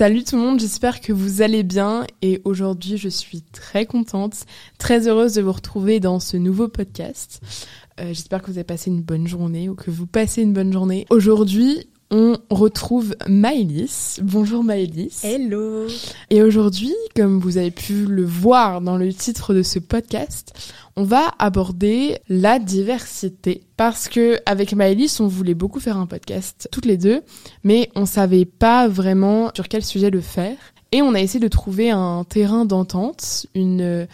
Salut tout le monde, j'espère que vous allez bien et aujourd'hui je suis très contente, très heureuse de vous retrouver dans ce nouveau podcast. Euh, j'espère que vous avez passé une bonne journée ou que vous passez une bonne journée. Aujourd'hui, on retrouve Maëlys. Bonjour Maëlys. Hello. Et aujourd'hui, comme vous avez pu le voir dans le titre de ce podcast, on va aborder la diversité parce que avec Maëlys, on voulait beaucoup faire un podcast toutes les deux, mais on savait pas vraiment sur quel sujet le faire et on a essayé de trouver un terrain d'entente, une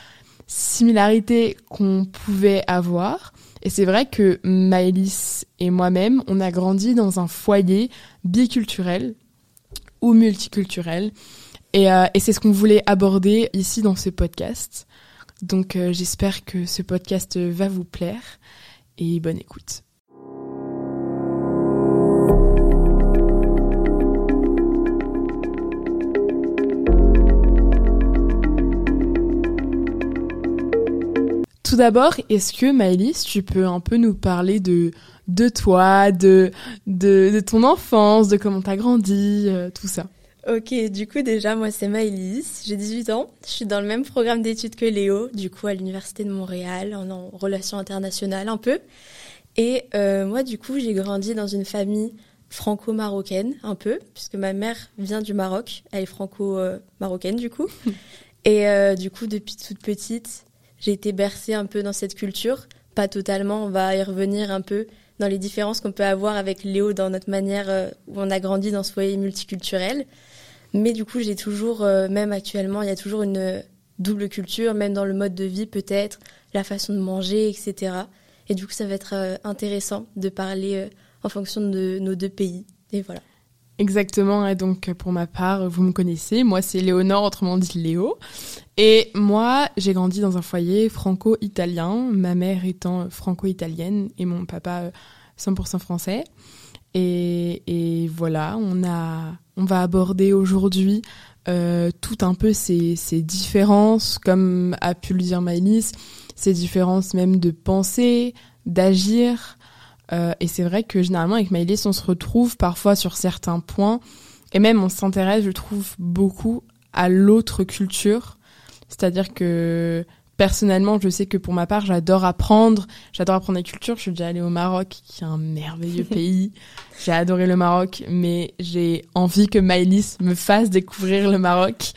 similarité qu'on pouvait avoir et c'est vrai que Maëlys et moi-même, on a grandi dans un foyer biculturel ou multiculturel. Et, euh, c'est ce qu'on voulait aborder ici dans ce podcast. Donc euh, j'espère que ce podcast va vous plaire et bonne écoute. Tout d'abord, est-ce que Maëlys, tu peux un peu nous parler de de toi, de de, de ton enfance, de comment t'as grandi, euh, tout ça? Ok, du coup déjà moi c'est Maëlys, j'ai 18 ans, je suis dans le même programme d'études que Léo, du coup à l'université de Montréal, en, en relations internationales un peu. Et euh, moi du coup j'ai grandi dans une famille franco-marocaine un peu, puisque ma mère vient du Maroc, elle est franco-marocaine du coup. Et euh, du coup depuis toute petite, j'ai été bercée un peu dans cette culture. Pas totalement, on va y revenir un peu dans les différences qu'on peut avoir avec Léo dans notre manière euh, où on a grandi dans ce foyer multiculturel. Mais du coup, j'ai toujours, euh, même actuellement, il y a toujours une double culture, même dans le mode de vie peut-être, la façon de manger, etc. Et du coup, ça va être euh, intéressant de parler en fonction de nos deux pays. Et voilà. Exactement, et donc pour ma part, vous me connaissez, moi c'est Léonore, autrement dit Léo. Et moi, j'ai grandi dans un foyer franco-italien, ma mère étant franco-italienne et mon papa 100% français. Et, et, voilà, on, a, on va aborder aujourd'hui euh, tout un peu ces, ces, différences, comme a pu le dire Maëlys, ces différences même de pensée, d'agir, euh, et c'est vrai que généralement avec Maëlys, on se retrouve parfois sur certains points, et même on s'intéresse, je trouve, beaucoup à l'autre culture. C'est-à-dire que personnellement, je sais que pour ma part, j'adore apprendre, j'adore apprendre les cultures. Je suis déjà allée au Maroc, qui est un merveilleux pays. J'ai adoré le Maroc, mais j'ai envie que Maëlys me fasse découvrir le Maroc.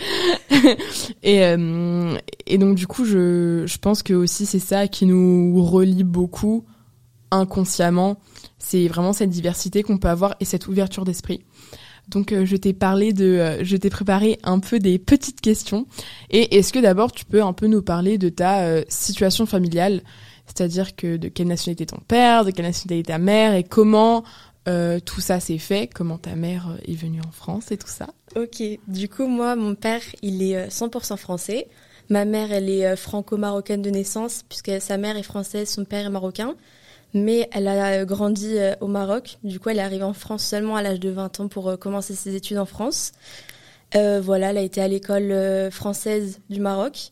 et, euh, et donc du coup, je, je pense que aussi c'est ça qui nous relie beaucoup inconsciemment. C'est vraiment cette diversité qu'on peut avoir et cette ouverture d'esprit. Donc euh, je t'ai parlé de, euh, je t'ai préparé un peu des petites questions. Et est-ce que d'abord tu peux un peu nous parler de ta euh, situation familiale, c'est-à-dire que de quelle nationalité ton père, de quelle nationalité ta mère et comment tout ça s'est fait, comment ta mère est venue en France et tout ça? Ok, du coup moi mon père il est 100% français. Ma mère elle est franco-marocaine de naissance puisque sa mère est française, son père est marocain mais elle a grandi euh, au Maroc. Du coup, elle est arrivée en France seulement à l'âge de 20 ans pour euh, commencer ses études en France. Euh, voilà, elle a été à l'école euh, française du Maroc,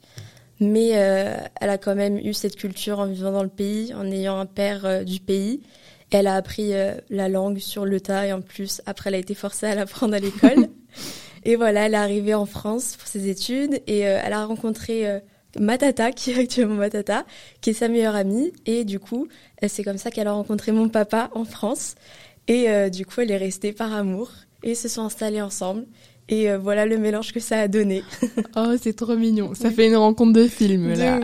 mais elle a quand même eu cette culture en vivant dans le pays, en ayant un père du pays. Elle a appris la langue sur le tas et en plus, après, elle a été forcée à l'apprendre à l'école. et voilà, elle est arrivée en France pour ses études et elle a rencontré Matata, qui est actuellement Matata, qui est sa meilleure amie. Et du coup, c'est comme ça qu'elle a rencontré mon papa en France. Et euh, du coup, elle est restée par amour. Et ils se sont installés ensemble. Et euh, voilà le mélange que ça a donné. oh, c'est trop mignon. Ça fait une rencontre de film, là.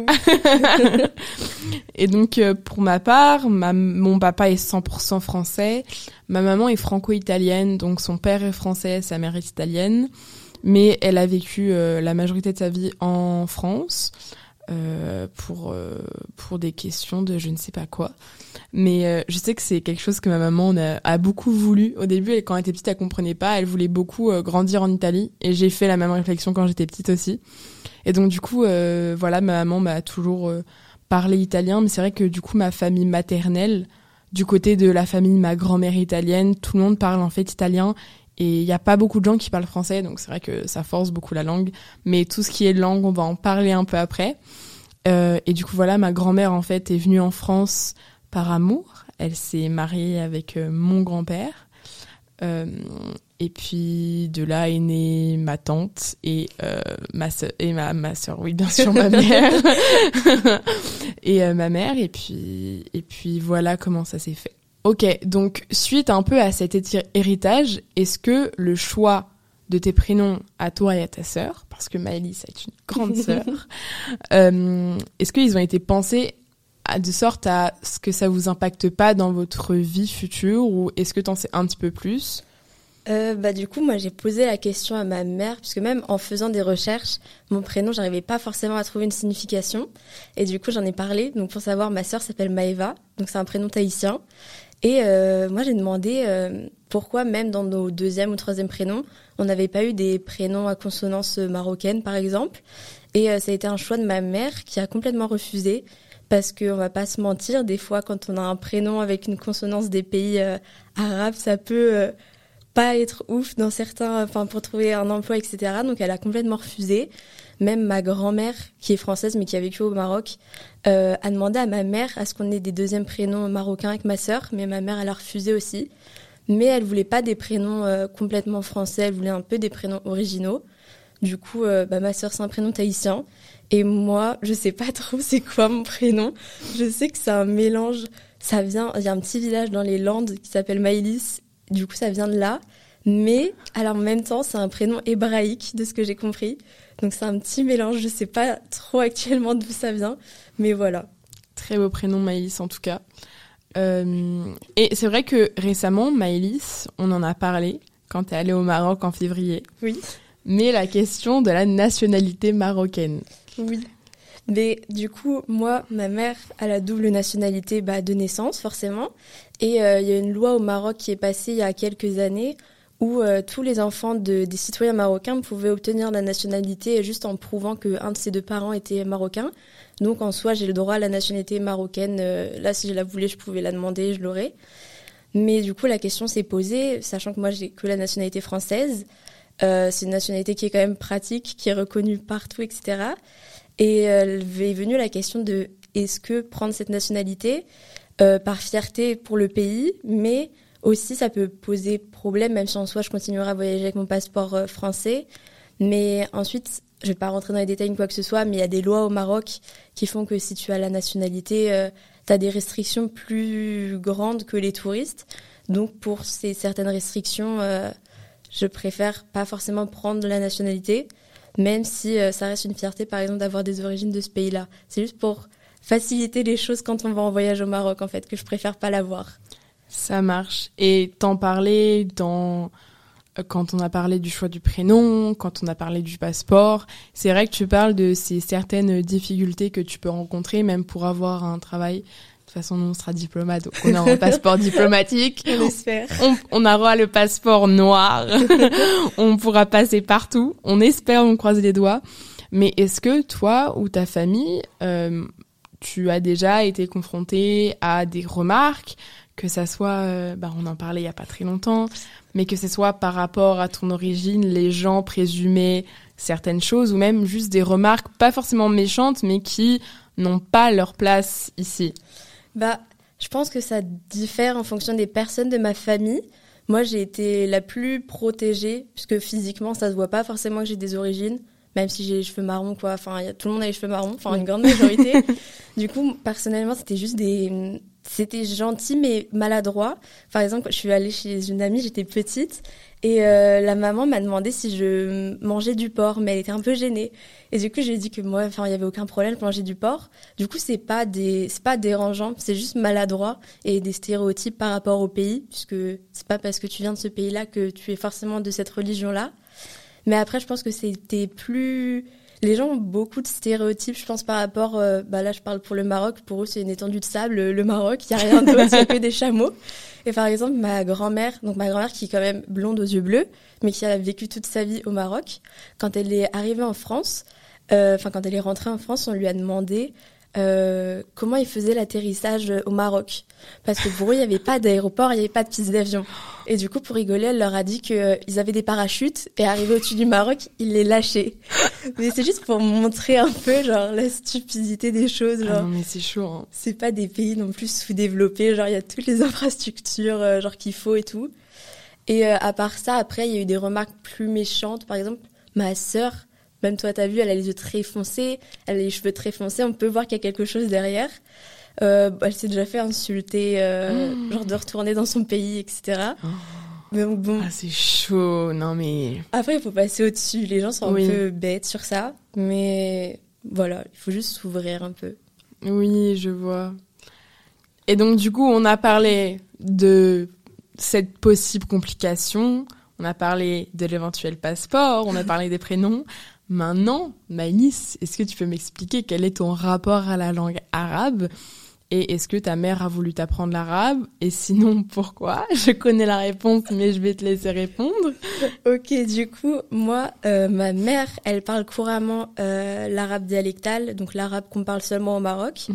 et donc, euh, pour ma part, ma, mon papa est 100% français. Ma maman est franco-italienne. Donc, son père est français, sa mère est italienne mais elle a vécu euh, la majorité de sa vie en France euh, pour euh, pour des questions de je ne sais pas quoi. Mais je sais que c'est quelque chose que ma maman a, a, beaucoup voulu. Au début, elle, quand elle était petite, elle comprenait pas. Elle voulait beaucoup grandir en Italie, et j'ai fait la même réflexion quand j'étais petite aussi. Et donc du coup, voilà, ma maman m'a toujours parlé italien, mais c'est vrai que du coup, ma famille maternelle, du côté de la famille ma grand-mère italienne, tout le monde parle en fait italien et il n'y a pas beaucoup de gens qui parlent français, donc c'est vrai que ça force beaucoup la langue. Mais tout ce qui est langue, on va en parler un peu après. Euh, et du coup, voilà, ma grand-mère, en fait, est venue en France par amour. Elle s'est mariée avec euh, mon grand-père. Euh, Et puis de là est née ma tante et ma soeur, et ma ma soeur, oui bien sûr ma mère et ma mère et puis et puis voilà comment ça s'est fait. Ok, donc suite un peu à cet héritage, est-ce que le choix de tes prénoms à toi et à ta sœur, parce que Maëlys est une grande sœur, euh, est-ce qu'ils ont été pensés de sorte à ce que ça vous impacte pas dans votre vie future ou est-ce que tu en sais un petit peu plus? Euh, bah du coup moi j'ai posé la question à ma mère puisque même en faisant des recherches mon prénom j'arrivais pas forcément à trouver une signification. Et du coup j'en ai parlé. Donc pour savoir ma sœur s'appelle Maeva. Donc c'est un prénom tahitien et euh, moi j'ai demandé euh, pourquoi même dans nos deuxième ou troisième prénoms on n'avait pas eu des prénoms à consonance marocaine par exemple et ça a été un choix de ma mère qui a complètement refusé parce qu'on va pas se mentir des fois quand on a un prénom avec une consonance des pays arabes ça peut pas être ouf dans certains, enfin pour trouver un emploi, etc. Donc elle a complètement refusé. Même ma grand-mère, qui est française mais qui a vécu au Maroc, euh, a demandé à ma mère à ce qu'on ait des deuxièmes prénoms marocains avec ma sœur, mais ma mère elle a refusé aussi. Mais elle voulait pas des prénoms euh, complètement français, elle voulait un peu des prénoms originaux. Du coup, euh, bah, ma sœur c'est un prénom tahitien et moi je sais pas trop c'est quoi mon prénom. Je sais que c'est un mélange. Ça vient, il y a un petit village dans les Landes qui s'appelle Maïlis du coup, ça vient de là. Mais alors en même temps, c'est un prénom hébraïque de ce que j'ai compris. Donc c'est un petit mélange. Je sais pas trop actuellement d'où ça vient, mais voilà. Très beau prénom Maïlis en tout cas. Euh, et c'est vrai que récemment, Maïlis, on en a parlé quand tu es allée au Maroc en février. Oui. Mais la question de la nationalité marocaine. Oui. Mais du coup, moi, ma mère a la double nationalité bah, de naissance, forcément. Et euh, il y a une loi au Maroc qui est passée il y a quelques années où euh, tous les enfants de, des citoyens marocains pouvaient obtenir la nationalité juste en prouvant qu'un de ses deux parents était marocain. Donc en soi, j'ai le droit à la nationalité marocaine. Euh, là, si je la voulais, je pouvais la demander, je l'aurais. Mais du coup, la question s'est posée, sachant que moi, j'ai que la nationalité française. c'est une nationalité qui est quand même pratique, qui est reconnue partout, etc. Et est venue la question de est-ce que prendre cette nationalité euh, par fierté pour le pays, mais aussi ça peut poser problème, même si en soi je continuerai à voyager avec mon passeport euh, français. Mais ensuite, je vais pas rentrer dans les détails ou quoi que ce soit, mais il y a des lois au Maroc qui font que si tu as la nationalité, euh, tu as des restrictions plus grandes que les touristes. Donc pour ces certaines restrictions, je préfère pas forcément prendre la nationalité même si euh, ça reste une fierté, par exemple, d'avoir des origines de ce pays-là. C'est juste pour faciliter les choses quand on va en voyage au Maroc, en fait, que je préfère pas l'avoir. Ça marche. Et t'en parlais dans euh, quand on a parlé du choix du prénom, quand on a parlé du passeport, c'est vrai que tu parles de ces certaines difficultés que tu peux rencontrer même pour avoir un travail toute façon, nous, on sera diplomate, donc on aura un passeport diplomatique. On espère. On, aura le passeport noir. on pourra passer partout. On espère, on croise les doigts. Mais est-ce que toi ou ta famille, euh, tu as déjà été confronté à des remarques, que ça soit, euh, bah, on en parlait il y a pas très longtemps, mais que ce soit par rapport à ton origine, les gens présumaient certaines choses ou même juste des remarques pas forcément méchantes, mais qui n'ont pas leur place ici. Bah, je pense que ça diffère en fonction des personnes de ma famille. Moi, j'ai été la plus protégée, puisque physiquement, ça se voit pas forcément que j'ai des origines, même si j'ai les cheveux marrons, quoi. Enfin, y a, tout le monde a les cheveux marrons, enfin, une grande majorité. du coup, personnellement, c'était juste des, c'était gentil mais maladroit. Par exemple, je suis allée chez une amie, j'étais petite et euh, la maman m'a demandé si je mangeais du porc, mais elle était un peu gênée. Et du coup, je lui ai dit que moi, enfin, il y avait aucun problème pour manger du porc. Du coup, c'est pas des, c'est pas dérangeant, c'est juste maladroit et des stéréotypes par rapport au pays, puisque c'est pas parce que tu viens de ce pays-là que tu es forcément de cette religion-là. Mais après, je pense que c'était plus les gens ont beaucoup de stéréotypes, je pense, par rapport. Euh, bah là, je parle pour le Maroc. Pour eux, c'est une étendue de sable, le Maroc. Il n'y a rien d'autre, que des chameaux. Et par exemple, ma grand-mère, donc ma grand-mère qui est quand même blonde aux yeux bleus, mais qui a vécu toute sa vie au Maroc, quand elle est arrivée en France, euh, enfin quand elle est rentrée en France, on lui a demandé euh, comment ils faisaient l'atterrissage au Maroc? Parce que pour eux, il n'y avait pas d'aéroport, il n'y avait pas de piste d'avion. Et du coup, pour rigoler, elle leur a dit qu'ils euh, avaient des parachutes et arrivé au-dessus du Maroc, ils les lâchaient. mais c'est juste pour montrer un peu, genre, la stupidité des choses. Ah genre, ah non, mais c'est chaud. Hein. C'est pas des pays non plus sous-développés, genre, il y a toutes les infrastructures, euh, genre, qu'il faut et tout. Et à part ça, après, il y a eu des remarques plus méchantes. Par exemple, ma sœur, même toi, t'as vu, elle a les yeux très foncés, elle a les cheveux très foncés. On peut voir qu'il y a quelque chose derrière. Euh, elle s'est déjà fait insulter, euh, Mmh. genre de retourner dans son pays, etc. Mais bon, Ah, c'est chaud. Non, mais. après, il faut passer au-dessus. Les gens sont Oui. un peu bêtes sur ça. Mais voilà, il faut juste s'ouvrir un peu. Oui, je vois. Et donc, du coup, on a parlé de cette possible complication. On a parlé de l'éventuel passeport. On a parlé des prénoms. Maintenant, Maïs, est-ce que tu peux m'expliquer quel est ton rapport à la langue arabe Et est-ce que ta mère a voulu t'apprendre l'arabe Et sinon, pourquoi? Je connais la réponse, mais je vais te laisser répondre. Ok, du coup, moi, euh, ma mère, elle parle couramment euh, l'arabe dialectal, donc l'arabe qu'on parle seulement au Maroc.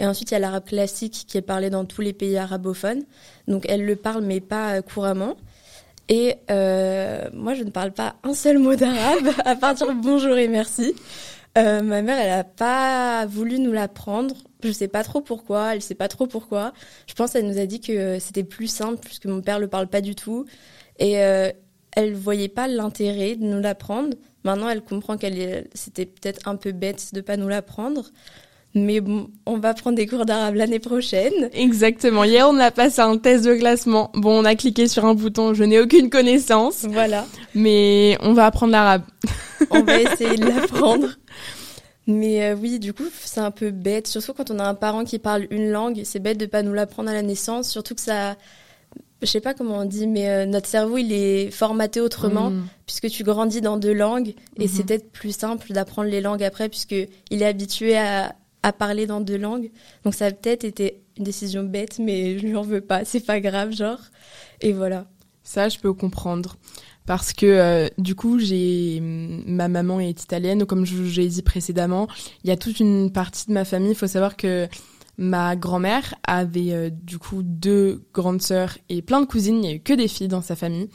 Et ensuite, il y a l'arabe classique qui est parlé dans tous les pays arabophones. Donc, elle le parle, mais pas euh, couramment. Et euh, moi, je ne parle pas un seul mot d'arabe, à part dire bonjour et merci. Euh, ma mère, elle a pas voulu nous l'apprendre. Je sais pas trop pourquoi. Elle sait pas trop pourquoi. Je pense qu'elle nous a dit que c'était plus simple puisque mon père le parle pas du tout. Et euh, elle voyait pas l'intérêt de nous l'apprendre. Maintenant, elle comprend qu'elle c'était peut-être un peu bête de pas nous l'apprendre. Mais bon, on va prendre des cours d'arabe l'année prochaine. Exactement. Hier, on a passé un test de classement. Bon, on a cliqué sur un bouton. Je n'ai aucune connaissance, Voilà. mais on va apprendre l'arabe. On va essayer de l'apprendre. Mais euh, oui, du coup, c'est un peu bête, surtout quand on a un parent qui parle une langue. C'est bête de pas nous l'apprendre à la naissance, surtout que ça, je sais pas comment on dit, mais euh, notre cerveau il est formaté autrement Mm. puisque tu grandis dans deux langues et Mhm. c'est peut-être plus simple d'apprendre les langues après puisque il est habitué à, à parler dans deux langues. Donc ça a peut-être été une décision bête, mais je lui en veux pas. C'est pas grave, genre. Et voilà. Ça, je peux comprendre. Parce que euh, du coup, j'ai ma maman est italienne, comme j'ai dit précédemment. Il y a toute une partie de ma famille. Il faut savoir que ma grand-mère avait euh, du coup deux grandes sœurs et plein de cousines. Il n'y a eu que des filles dans sa famille.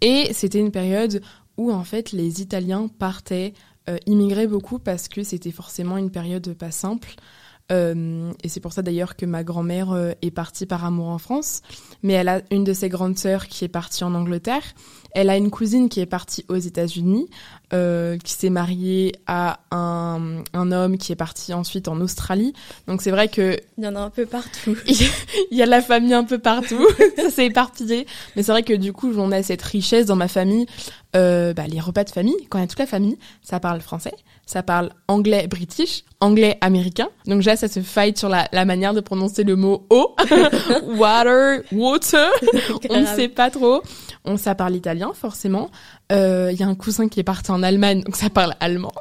Et c'était une période où en fait les Italiens partaient, euh, immigraient beaucoup parce que c'était forcément une période pas simple. Euh, et c'est pour ça d'ailleurs que ma grand-mère euh, est partie par amour en France. Mais elle a une de ses grandes sœurs qui est partie en Angleterre. Elle a une cousine qui est partie aux États-Unis, euh, qui s'est mariée à un, un homme qui est parti ensuite en Australie. Donc c'est vrai que Il y en a un peu partout. il y a de la famille un peu partout, ça s'est éparpillé. Mais c'est vrai que du coup, on a cette richesse dans ma famille. Euh, bah, les repas de famille, quand il y a toute la famille, ça parle français, ça parle anglais british, anglais américain. Donc déjà, ça se fight sur la, la manière de prononcer le mot eau, water, water. On ne sait pas trop. On ça parle italien forcément. Euh, Il y a un cousin qui est parti en Allemagne, donc ça parle allemand.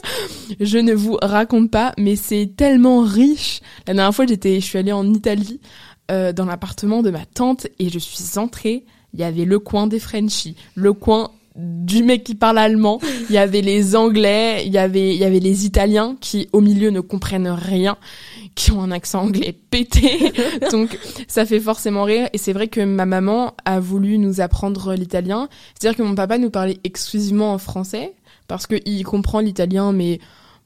je ne vous raconte pas, mais c'est tellement riche. La dernière fois, j'étais, je suis allée en Italie euh, dans l'appartement de ma tante et je suis entrée. Il y avait le coin des Frenchies, le coin du mec qui parle allemand. Il y avait les Anglais, il y avait, il y avait les Italiens qui au milieu ne comprennent rien, qui ont un accent anglais pété. Donc ça fait forcément rire. Et c'est vrai que ma maman a voulu nous apprendre l'italien. C'est-à-dire que mon papa nous parlait exclusivement en français parce qu'il comprend l'italien, mais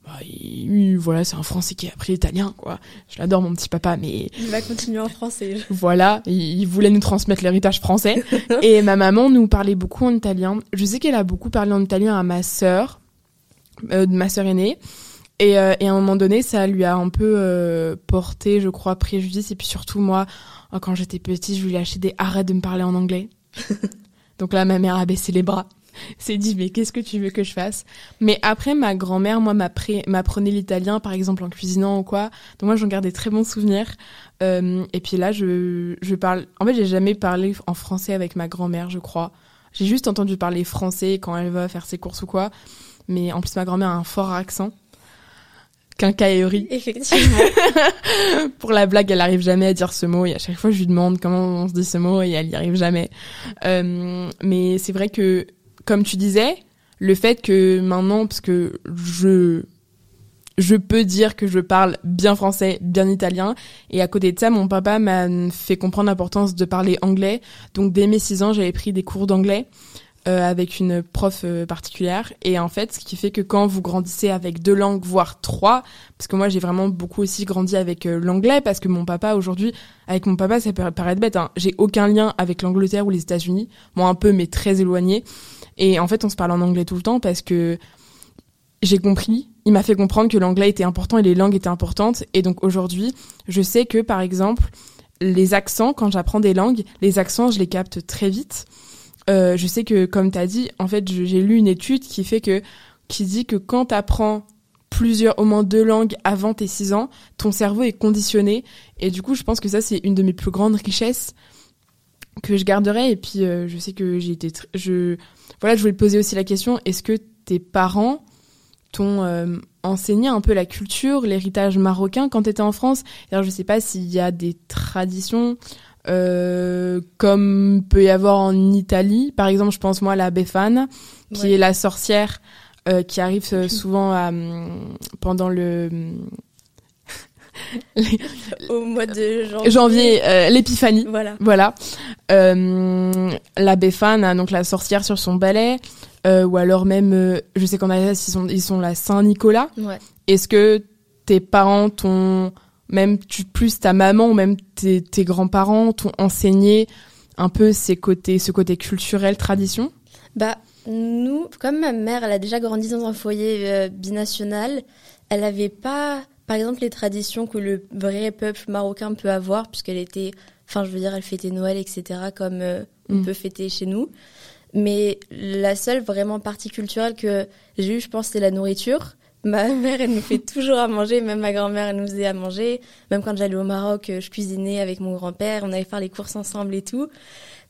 bah, il- voilà, c'est un Français qui a appris l'italien, quoi. Je l'adore, mon petit papa, mais Il va continuer en français. voilà, il, il voulait nous transmettre l'héritage français. et ma maman nous parlait beaucoup en italien. Je sais qu'elle a beaucoup parlé en italien à ma sœur, euh, ma sœur aînée. Et, euh, et à un moment donné, ça lui a un peu euh, porté, je crois, préjudice. Et puis surtout, moi, euh, quand j'étais petite, je lui ai acheté des arrêts de me parler en anglais. Donc là, ma mère a baissé les bras. S'est dit, mais qu'est-ce que tu veux que je fasse? Mais après, ma grand-mère, moi, m'apprenait l'italien, par exemple, en cuisinant ou quoi. Donc moi, j'en gardais très bons souvenirs. Euh, et puis là, je, je parle... En fait, j'ai jamais parlé en français avec ma grand-mère, je crois. J'ai juste entendu parler français quand elle va faire ses courses ou quoi. Mais en plus, ma grand-mère a un fort accent. Quincaillerie. Effectivement. Pour la blague, elle arrive jamais à dire ce mot et à chaque fois je lui demande comment on se dit ce mot et elle y arrive jamais. Euh, mais c'est vrai que, comme tu disais, le fait que maintenant, parce que je je peux dire que je parle bien français, bien italien, et à côté de ça, mon papa m'a fait comprendre l'importance de parler anglais. Donc dès mes 6 ans, j'avais pris des cours d'anglais. Euh, avec une prof euh, particulière. Et en fait, ce qui fait que quand vous grandissez avec deux langues, voire trois, parce que moi j'ai vraiment beaucoup aussi grandi avec euh, l'anglais, parce que mon papa aujourd'hui, avec mon papa, ça peut paraître bête, hein, j'ai aucun lien avec l'Angleterre ou les États-Unis, moi un peu, mais très éloigné. Et en fait, on se parle en anglais tout le temps parce que j'ai compris, il m'a fait comprendre que l'anglais était important et les langues étaient importantes. Et donc aujourd'hui, je sais que par exemple, les accents, quand j'apprends des langues, les accents, je les capte très vite. Euh, je sais que, comme tu as dit, en fait, j'ai lu une étude qui fait que, qui dit que quand tu apprends plusieurs, au moins deux langues avant tes six ans, ton cerveau est conditionné. Et du coup, je pense que ça, c'est une de mes plus grandes richesses que je garderai. Et puis, euh, je sais que j'ai été, je, voilà, je voulais te poser aussi la question, est-ce que tes parents t'ont euh, enseigné un peu la culture, l'héritage marocain quand tu étais en France? Alors, je sais pas s'il y a des traditions euh, comme peut y avoir en Italie. Par exemple, je pense moi à la Befana, qui est la sorcière euh, qui arrive euh, souvent à, pendant le au mois de janvier, janvier euh, l'épiphanie. Voilà. Voilà. Euh, la Befana, donc la sorcière sur son balai, euh, ou alors même, je sais qu'en Alsace ils sont ils sont la Saint Nicolas. Ouais. Est-ce que tes parents t'ont même tu, plus ta maman ou même tes, tes grands-parents t'ont enseigné un peu ces côtés, ce côté culturel, tradition? Bah, nous, comme ma mère, elle a déjà grandi dans un foyer euh, binational, elle n'avait pas, par exemple, les traditions que le vrai peuple marocain peut avoir, puisqu'elle était, enfin, je veux dire, elle fêtait Noël, etc., comme euh, on Mm. peut fêter chez nous. Mais la seule vraiment partie culturelle que j'ai eue, je pense, c'est la nourriture. Ma mère, elle nous fait toujours à manger, même ma grand-mère, elle nous faisait à manger. Même quand j'allais au Maroc, euh, je cuisinais avec mon grand-père, on allait faire les courses ensemble et tout.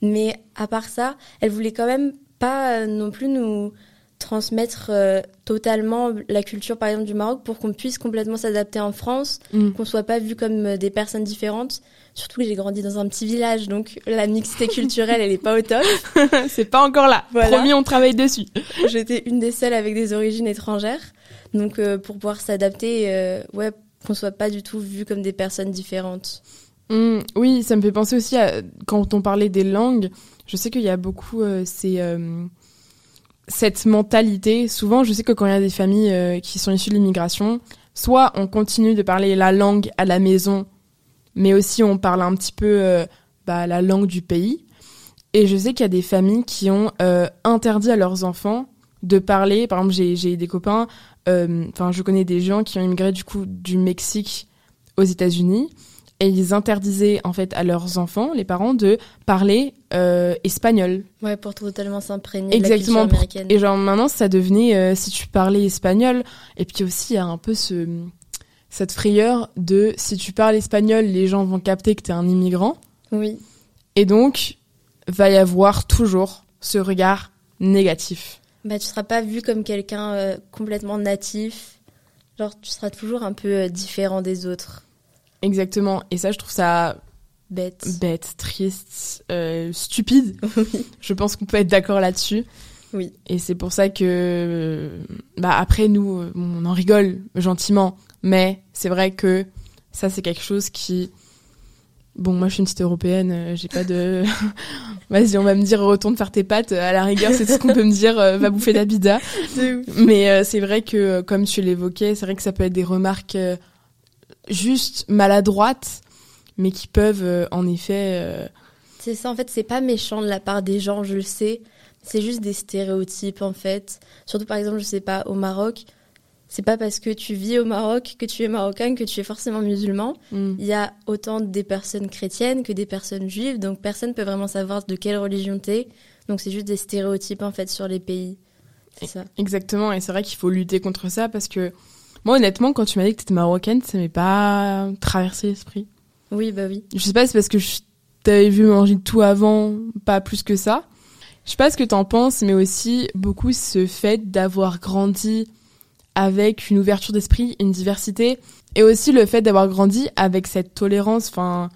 Mais à part ça, elle voulait quand même pas euh, non plus nous transmettre euh, totalement la culture, par exemple, du Maroc pour qu'on puisse complètement s'adapter en France, Mm. qu'on soit pas vu comme des personnes différentes. Surtout que j'ai grandi dans un petit village, donc la mixité culturelle, elle est pas au top. C'est pas encore là. Voilà. Promis, on travaille dessus. J'étais une des seules avec des origines étrangères. Donc, euh, pour pouvoir s'adapter, euh, ouais, qu'on soit pas du tout vu comme des personnes différentes. Mm, oui, ça me fait penser aussi à quand on parlait des langues. Je sais qu'il y a beaucoup euh, euh, cette mentalité. Souvent, je sais que quand il y a des familles qui sont issues de l'immigration, soit on continue de parler la langue à la maison, mais aussi on parle un petit peu bah, la langue du pays. Et je sais qu'il y a des familles qui ont interdit à leurs enfants de parler. Par exemple, j'ai des copains, enfin, je connais des gens qui ont immigré du coup du Mexique aux États-Unis et ils interdisaient en fait à leurs enfants, les parents, de parler euh, espagnol. Ouais, pour totalement s'imprégner de la Exactement. culture américaine. Et genre maintenant, ça devenait euh, si tu parlais espagnol. Et puis aussi, il y a un peu ce cette frayeur de si tu parles espagnol, les gens vont capter que t'es un immigrant. Oui. Et donc, va y avoir toujours ce regard négatif. Bah, tu seras pas vu comme quelqu'un euh, complètement natif. Genre, tu seras toujours un peu euh, différent des autres. Exactement. Et ça, je trouve ça Bête. bête, triste, euh, stupide. Je pense qu'on peut être d'accord là-dessus. Oui. Et c'est pour ça que, bah après nous, on en rigole gentiment, mais c'est vrai que ça c'est quelque chose qui, bon moi je suis une petite européenne, j'ai pas de, vas-y on va me dire retourne faire tes pattes, à la rigueur c'est tout ce qu'on peut me dire, euh, va bouffer ta pizza. Mais euh, c'est vrai que euh, comme tu l'évoquais, c'est vrai que ça peut être des remarques euh, juste maladroites, mais qui peuvent en effet C'est ça, en fait, c'est pas méchant de la part des gens, je le sais. C'est juste des stéréotypes, en fait. Surtout, par exemple, je sais pas, au Maroc, c'est pas parce que tu vis au Maroc que tu es marocain que tu es forcément musulman. hmm. Il y a autant des personnes chrétiennes que des personnes juives, donc personne peut vraiment savoir de quelle religion t'es. Donc c'est juste des stéréotypes, en fait, sur les pays. C'est ça. Exactement, et c'est vrai qu'il faut lutter contre ça parce que moi honnêtement quand tu m'as dit que t'étais marocaine, ça m'est pas traversé l'esprit. Oui, bah oui. Je sais pas si c'est parce que je t'avais vu manger tout avant, pas plus que ça. Je sais pas ce que t'en penses, mais aussi beaucoup ce fait d'avoir grandi avec une ouverture d'esprit, une diversité, et aussi le fait d'avoir grandi avec cette tolérance. Enfin,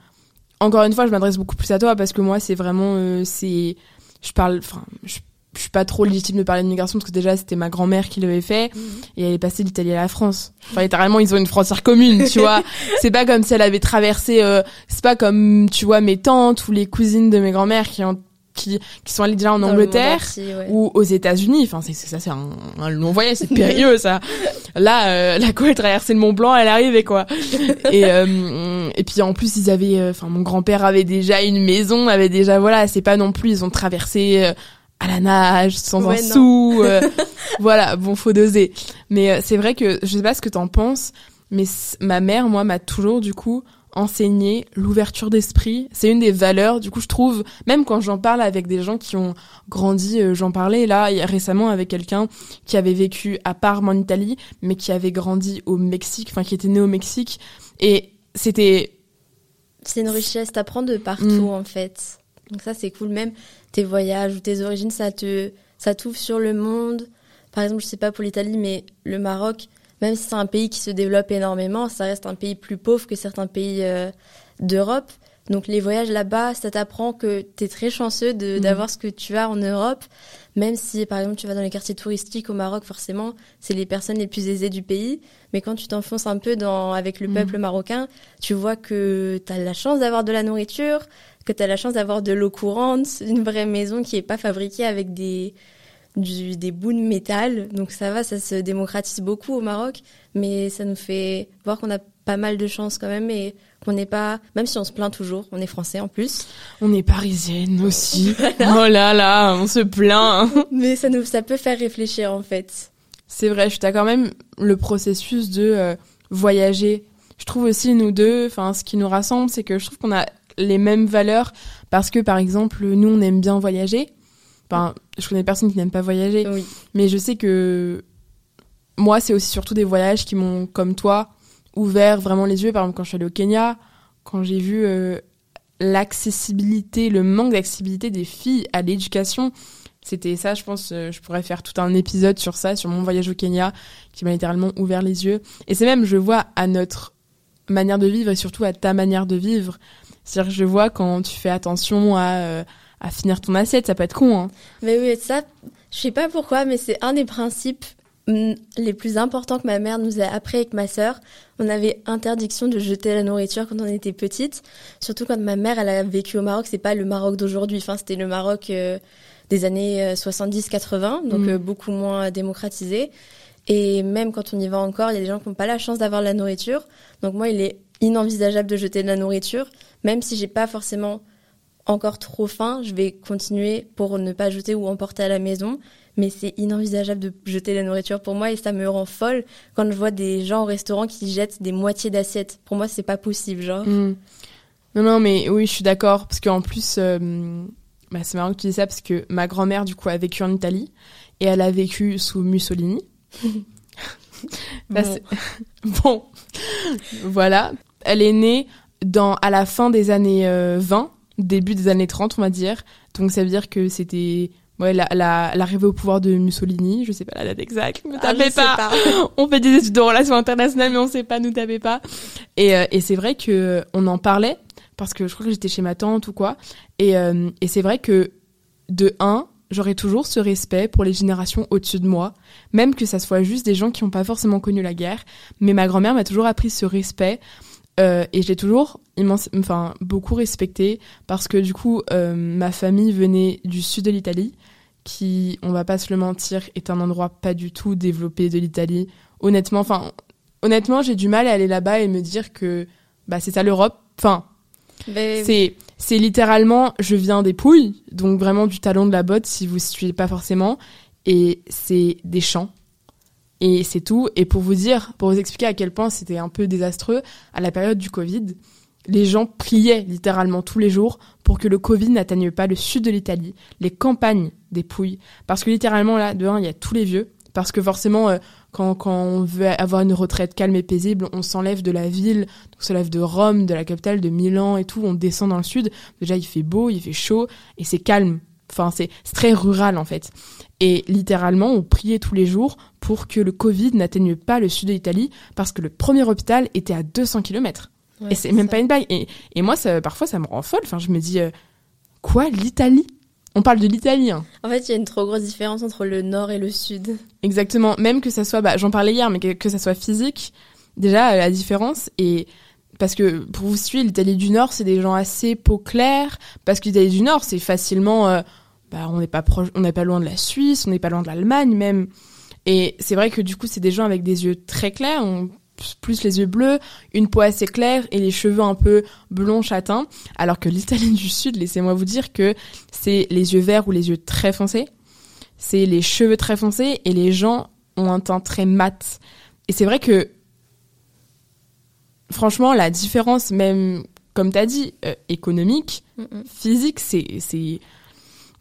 encore une fois, je m'adresse beaucoup plus à toi parce que moi, c'est vraiment, euh, c'est, je parle, enfin, je, je suis pas trop légitime de parler de migration parce que déjà c'était ma grand-mère qui l'avait fait et elle est passée de l'Italie à la France. Enfin, littéralement, ils ont une frontière commune, tu vois. C'est pas comme si elle avait traversé, euh, c'est pas comme, tu vois, mes tantes ou les cousines de mes grand-mères qui ont qui, qui sont allés déjà en Angleterre ou aux États-Unis. Enfin, c'est ça, c'est un, un, long voyage, c'est périlleux ça. Là, euh, la co, elle traversait le Mont Blanc, elle arrivait quoi. et euh, et puis en plus, ils avaient, euh, enfin, mon grand-père avait déjà une maison, avait déjà, voilà, c'est pas non plus, ils ont traversé euh, à la nage, sans un sou. voilà, bon, faut doser. Mais c'est vrai que je sais pas ce que t'en penses, mais ma mère, moi, m'a toujours du coup enseigner l'ouverture d'esprit. C'est une des valeurs. Du coup, je trouve, même quand j'en parle avec des gens qui ont grandi, euh, j'en parlais là récemment avec quelqu'un qui avait vécu à Parme en Italie, mais qui avait grandi au Mexique, enfin qui était né au Mexique. Et c'était... C'est une richesse, t'apprends de partout mm. en fait. Donc ça, c'est cool. Même tes voyages ou tes origines, ça te, ça t'ouvre sur le monde. Par exemple, je sais pas pour l'Italie, mais le Maroc, même si c'est un pays qui se développe énormément, ça reste un pays plus pauvre que certains pays euh, d'Europe. Donc les voyages là-bas, ça t'apprend que tu es très chanceux mhm. d'avoir ce que tu as en Europe, même si par exemple tu vas dans les quartiers touristiques au Maroc, forcément, c'est les personnes les plus aisées du pays. Mais quand tu t'enfonces un peu dans, avec le mhm. peuple marocain, tu vois que tu as la chance d'avoir de la nourriture, que tu as la chance d'avoir de l'eau courante, une vraie maison qui n'est pas fabriquée avec des, du, des bouts de métal. Donc ça va, ça se démocratise beaucoup au Maroc, mais ça nous fait voir qu'on a pas mal de chance quand même et qu'on n'est pas, même si on se plaint toujours, on est français en plus. On est parisienne aussi. oh là là, on se plaint. mais ça nous, ça peut faire réfléchir en fait. C'est vrai, je suis d'accord même le processus de euh, voyager. Je trouve aussi nous deux, enfin ce qui nous rassemble, c'est que je trouve qu'on a les mêmes valeurs parce que par exemple nous on aime bien voyager Enfin, je connais personne qui n'aime pas voyager, mais je sais que moi, c'est aussi surtout des voyages qui m'ont, comme toi, ouvert vraiment les yeux. Par exemple, quand je suis allée au Kenya, quand j'ai vu euh, l'accessibilité, le manque d'accessibilité des filles à l'éducation, c'était ça, je pense, euh, je pourrais faire tout un épisode sur ça, sur mon voyage au Kenya, qui m'a littéralement ouvert les yeux. Et c'est même, je vois à notre manière de vivre et surtout à ta manière de vivre. C'est-à-dire que je vois quand tu fais attention à... Euh, à finir ton assiette, ça peut être con. Hein. Mais oui, ça, je sais pas pourquoi, mais c'est un des principes mm, les plus importants que ma mère nous a appris avec ma sœur. On avait interdiction de jeter la nourriture quand on était petite, surtout quand ma mère elle a vécu au Maroc. C'est pas le Maroc d'aujourd'hui, enfin c'était le Maroc euh, des années 70-80, euh, donc mm. euh, beaucoup moins démocratisé. Et même quand on y va encore, il y a des gens qui n'ont pas la chance d'avoir de la nourriture. Donc moi, il est inenvisageable de jeter de la nourriture, même si j'ai pas forcément encore trop faim, je vais continuer pour ne pas jeter ou emporter à la maison. Mais c'est inenvisageable de jeter la nourriture pour moi et ça me rend folle quand je vois des gens au restaurant qui jettent des moitiés d'assiettes. Pour moi, c'est pas possible, genre. Hmm. Non, non, mais oui, je suis d'accord parce qu'en plus, euh, bah, c'est marrant que tu dis ça parce que ma grand-mère, du coup, a vécu en Italie et elle a vécu sous Mussolini. bon. bon. voilà. Elle est née dans, à la fin des années 20 euh, début des années 30, on va dire. Donc ça veut dire que c'était ouais, l'arrivée au pouvoir de Mussolini, je sais pas la date exacte, ne ah, tapez pas. on fait des études de relations internationales, mais on sait pas, nous tapez pas. Et, euh, et c'est vrai que on en parlait parce que je crois que j'étais chez ma tante ou quoi. Et, euh, et c'est vrai que de un, j'aurais toujours ce respect pour les générations au-dessus de moi, même que ça soit juste des gens qui n'ont pas forcément connu la guerre. Mais ma grand-mère m'a toujours appris ce respect euh, et j'ai toujours immense, enfin, beaucoup respecté parce que du coup, euh, ma famille venait du sud de l'Italie, qui, on va pas se le mentir, est un endroit pas du tout développé de l'Italie. Honnêtement, enfin, honnêtement, j'ai du mal à aller là-bas et me dire que bah, c'est ça l'Europe. Enfin, c'est c'est littéralement, je viens des Pouilles, donc vraiment du talon de la botte si vous ne suivez pas forcément, et c'est des champs et c'est tout. Et pour vous dire, pour vous expliquer à quel point c'était un peu désastreux, à la période du Covid, les gens priaient littéralement tous les jours pour que le Covid n'atteigne pas le sud de l'Italie, les campagnes des Pouilles. Parce que littéralement, là, de il y a tous les vieux. Parce que forcément, euh, quand, quand on veut avoir une retraite calme et paisible, on s'enlève de la ville, on s'enlève de Rome, de la capitale, de Milan et tout, on descend dans le sud. Déjà, il fait beau, il fait chaud, et c'est calme. Enfin, c'est très rural, en fait. Et littéralement, on priait tous les jours pour que le Covid n'atteigne pas le sud de l'Italie, parce que le premier hôpital était à 200 km. et c'est même pas une bague. Et, et moi, ça, parfois, ça me rend folle. Enfin, je me dis, euh, quoi, l'Italie? On parle de l'Italie. Hein. En fait, il y a une trop grosse différence entre le nord et le sud. Exactement. Même que ça soit, bah, j'en parlais hier, mais que, que ça soit physique, déjà, la différence est parce que pour vous suivre, l'Italie du Nord, c'est des gens assez peau claire, parce que l'Italie du Nord, c'est facilement, euh, bah, on n'est pas proche, on n'est pas loin de la Suisse, on n'est pas loin de l'Allemagne même. Et c'est vrai que du coup, c'est des gens avec des yeux très clairs, on, plus les yeux bleus, une peau assez claire et les cheveux un peu blonds châtains. Alors que l'Italie du Sud, laissez-moi vous dire que c'est les yeux verts ou les yeux très foncés. C'est les cheveux très foncés et les gens ont un teint très mat. Et c'est vrai que, franchement, la différence, même, comme tu as dit, euh, économique, physique, c'est, c'est,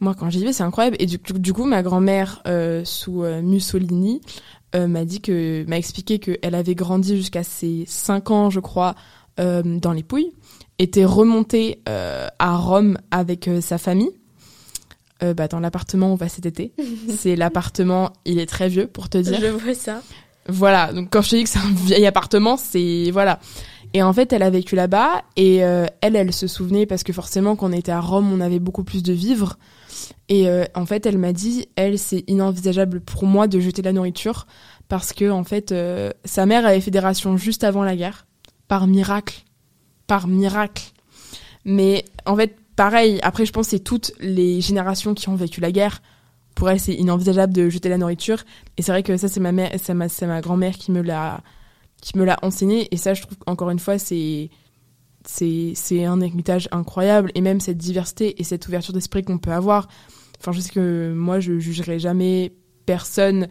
moi, quand j'y vais, c'est incroyable. Et du, du coup, ma grand-mère, euh, sous euh, Mussolini, m'a dit que, m'a expliqué qu'elle avait grandi jusqu'à ses 5 ans, je crois, dans les Pouilles, était remontée à Rome avec sa famille. bah, dans l'appartement où on va cet été. c'est l'appartement, il est très vieux pour te dire. Je vois ça. Voilà, donc quand je te dis que c'est un vieil appartement, c'est voilà. Et en fait, elle a vécu là-bas et euh, elle, elle se souvenait parce que forcément, quand on était à Rome, on avait beaucoup plus de vivres. Et euh, en fait, elle m'a dit, elle, c'est inenvisageable pour moi de jeter la nourriture parce que en fait, euh, sa mère avait fait des rations juste avant la guerre, par miracle, par miracle. Mais en fait, pareil. Après, je pense c'est toutes les générations qui ont vécu la guerre pour elle, c'est inenvisageable de jeter la nourriture. Et c'est vrai que ça, c'est ma mère, c'est ma, ma grand-mère qui me l'a, qui me l'a enseigné. Et ça, je trouve encore une fois, c'est, c'est, un héritage incroyable. Et même cette diversité et cette ouverture d'esprit qu'on peut avoir. Enfin, je sais que moi, je jugerai jamais personne.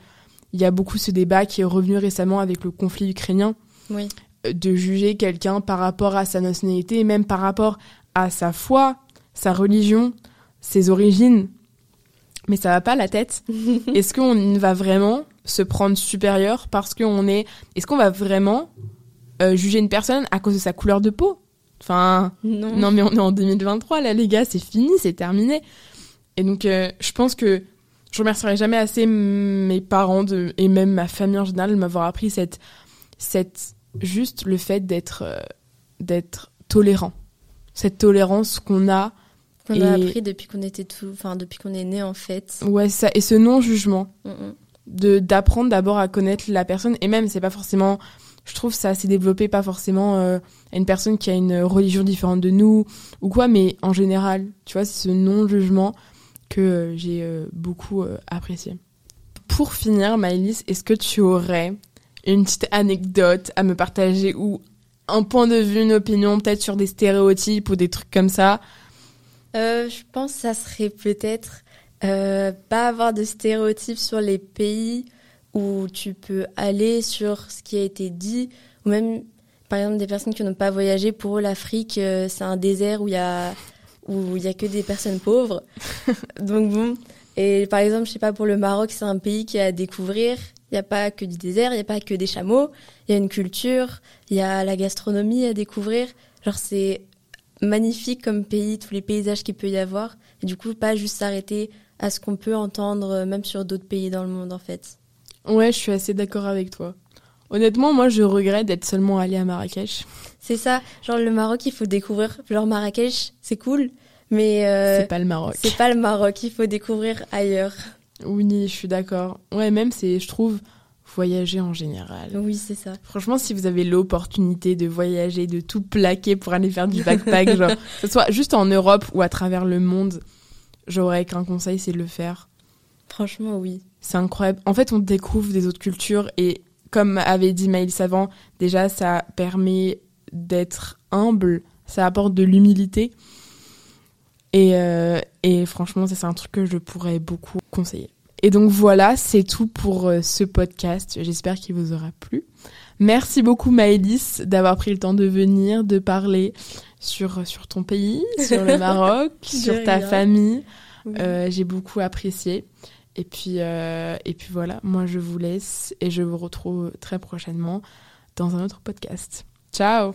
Il y a beaucoup ce débat qui est revenu récemment avec le conflit ukrainien. Oui. De juger quelqu'un par rapport à sa nationalité, même par rapport à sa foi, sa religion, ses origines mais ça va pas la tête. Est-ce qu'on va vraiment se prendre supérieur parce qu'on est. Est-ce qu'on va vraiment euh, juger une personne à cause de sa couleur de peau? Enfin, non. mais on est en 2023 là, les gars, c'est fini, c'est terminé. Et donc, euh, je pense que je remercierai jamais assez mes parents de, et même ma famille en général de m'avoir appris cette, cette, juste le fait d'être, euh, d'être tolérant. Cette tolérance qu'on a qu'on a appris depuis qu'on était tout, enfin depuis qu'on est né en fait. Ouais, ça et ce non jugement, de d'apprendre d'abord à connaître la personne et même c'est pas forcément, je trouve ça s'est développé pas forcément euh, à une personne qui a une religion différente de nous ou quoi, mais en général, tu vois, c'est ce non jugement que euh, j'ai euh, beaucoup apprécié. Pour finir, Maëlys, est-ce que tu aurais une petite anecdote à me partager ou un point de vue, une opinion, peut-être sur des stéréotypes ou des trucs comme ça? Euh, je pense que ça serait peut-être euh, pas avoir de stéréotypes sur les pays où tu peux aller sur ce qui a été dit, ou même par exemple des personnes qui n'ont pas voyagé, pour eux l'Afrique euh, c'est un désert où il y a où il y a que des personnes pauvres. Donc bon, et par exemple je sais pas pour le Maroc c'est un pays qui a à découvrir. Il n'y a pas que du désert, il n'y a pas que des chameaux, il y a une culture, il y a la gastronomie à découvrir. Genre c'est magnifique comme pays, tous les paysages qu'il peut y avoir. Et du coup, pas juste s'arrêter à ce qu'on peut entendre euh, même sur d'autres pays dans le monde, en fait. Ouais, je suis assez d'accord avec toi. Honnêtement, moi, je regrette d'être seulement allée à Marrakech. C'est ça. Genre, le Maroc, il faut découvrir. Genre, Marrakech, c'est cool, mais... Euh, c'est pas le Maroc. C'est pas le Maroc, il faut découvrir ailleurs. Oui, je suis d'accord. Ouais, même, c'est, je trouve, voyager en général. Oui, c'est ça. Franchement, si vous avez l'opportunité de voyager, de tout plaquer pour aller faire du backpack, genre, que ce soit juste en Europe ou à travers le monde, j'aurais qu'un conseil, c'est de le faire. Franchement, oui. C'est incroyable. En fait, on découvre des autres cultures et comme avait dit Maël Savant, déjà, ça permet d'être humble, ça apporte de l'humilité. Et, euh, et franchement, c'est un truc que je pourrais beaucoup conseiller. Et donc voilà, c'est tout pour euh, ce podcast. J'espère qu'il vous aura plu. Merci beaucoup Maëlys d'avoir pris le temps de venir, de parler sur, sur ton pays, sur le Maroc, sur ta famille. Euh, J'ai beaucoup apprécié. Et puis, euh, et puis voilà, moi je vous laisse et je vous retrouve très prochainement dans un autre podcast. Ciao